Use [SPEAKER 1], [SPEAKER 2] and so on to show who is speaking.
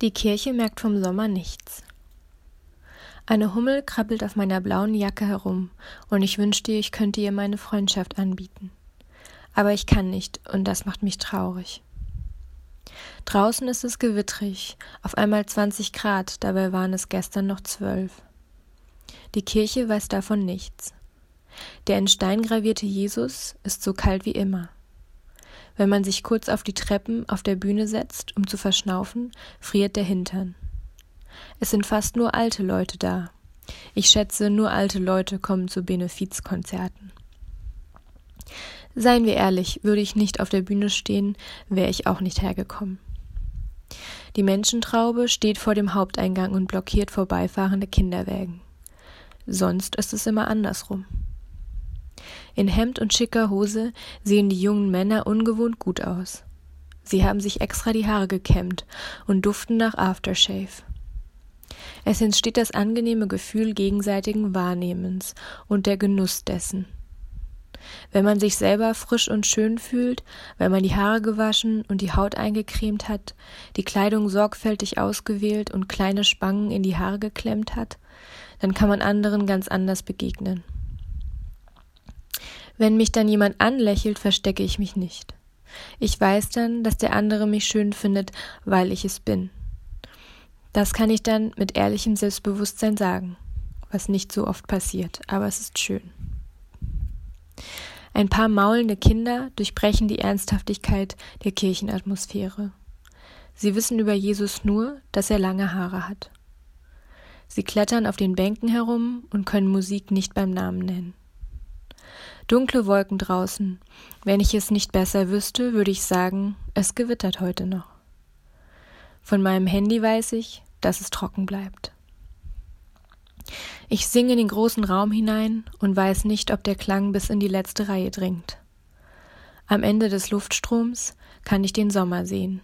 [SPEAKER 1] Die Kirche merkt vom Sommer nichts. Eine Hummel krabbelt auf meiner blauen Jacke herum, und ich wünschte, ich könnte ihr meine Freundschaft anbieten. Aber ich kann nicht, und das macht mich traurig. Draußen ist es gewittrig, auf einmal 20 Grad, dabei waren es gestern noch zwölf. Die Kirche weiß davon nichts. Der in Stein gravierte Jesus ist so kalt wie immer. Wenn man sich kurz auf die Treppen auf der Bühne setzt, um zu verschnaufen, friert der Hintern. Es sind fast nur alte Leute da. Ich schätze, nur alte Leute kommen zu Benefizkonzerten. Seien wir ehrlich, würde ich nicht auf der Bühne stehen, wäre ich auch nicht hergekommen. Die Menschentraube steht vor dem Haupteingang und blockiert vorbeifahrende Kinderwägen. Sonst ist es immer andersrum. In Hemd und schicker Hose sehen die jungen Männer ungewohnt gut aus. Sie haben sich extra die Haare gekämmt und duften nach Aftershave. Es entsteht das angenehme Gefühl gegenseitigen Wahrnehmens und der Genuss dessen. Wenn man sich selber frisch und schön fühlt, weil man die Haare gewaschen und die Haut eingecremt hat, die Kleidung sorgfältig ausgewählt und kleine Spangen in die Haare geklemmt hat, dann kann man anderen ganz anders begegnen. Wenn mich dann jemand anlächelt, verstecke ich mich nicht. Ich weiß dann, dass der andere mich schön findet, weil ich es bin. Das kann ich dann mit ehrlichem Selbstbewusstsein sagen, was nicht so oft passiert, aber es ist schön. Ein paar maulende Kinder durchbrechen die Ernsthaftigkeit der Kirchenatmosphäre. Sie wissen über Jesus nur, dass er lange Haare hat. Sie klettern auf den Bänken herum und können Musik nicht beim Namen nennen. Dunkle Wolken draußen. Wenn ich es nicht besser wüsste, würde ich sagen, es gewittert heute noch. Von meinem Handy weiß ich, dass es trocken bleibt. Ich singe in den großen Raum hinein und weiß nicht, ob der Klang bis in die letzte Reihe dringt. Am Ende des Luftstroms kann ich den Sommer sehen.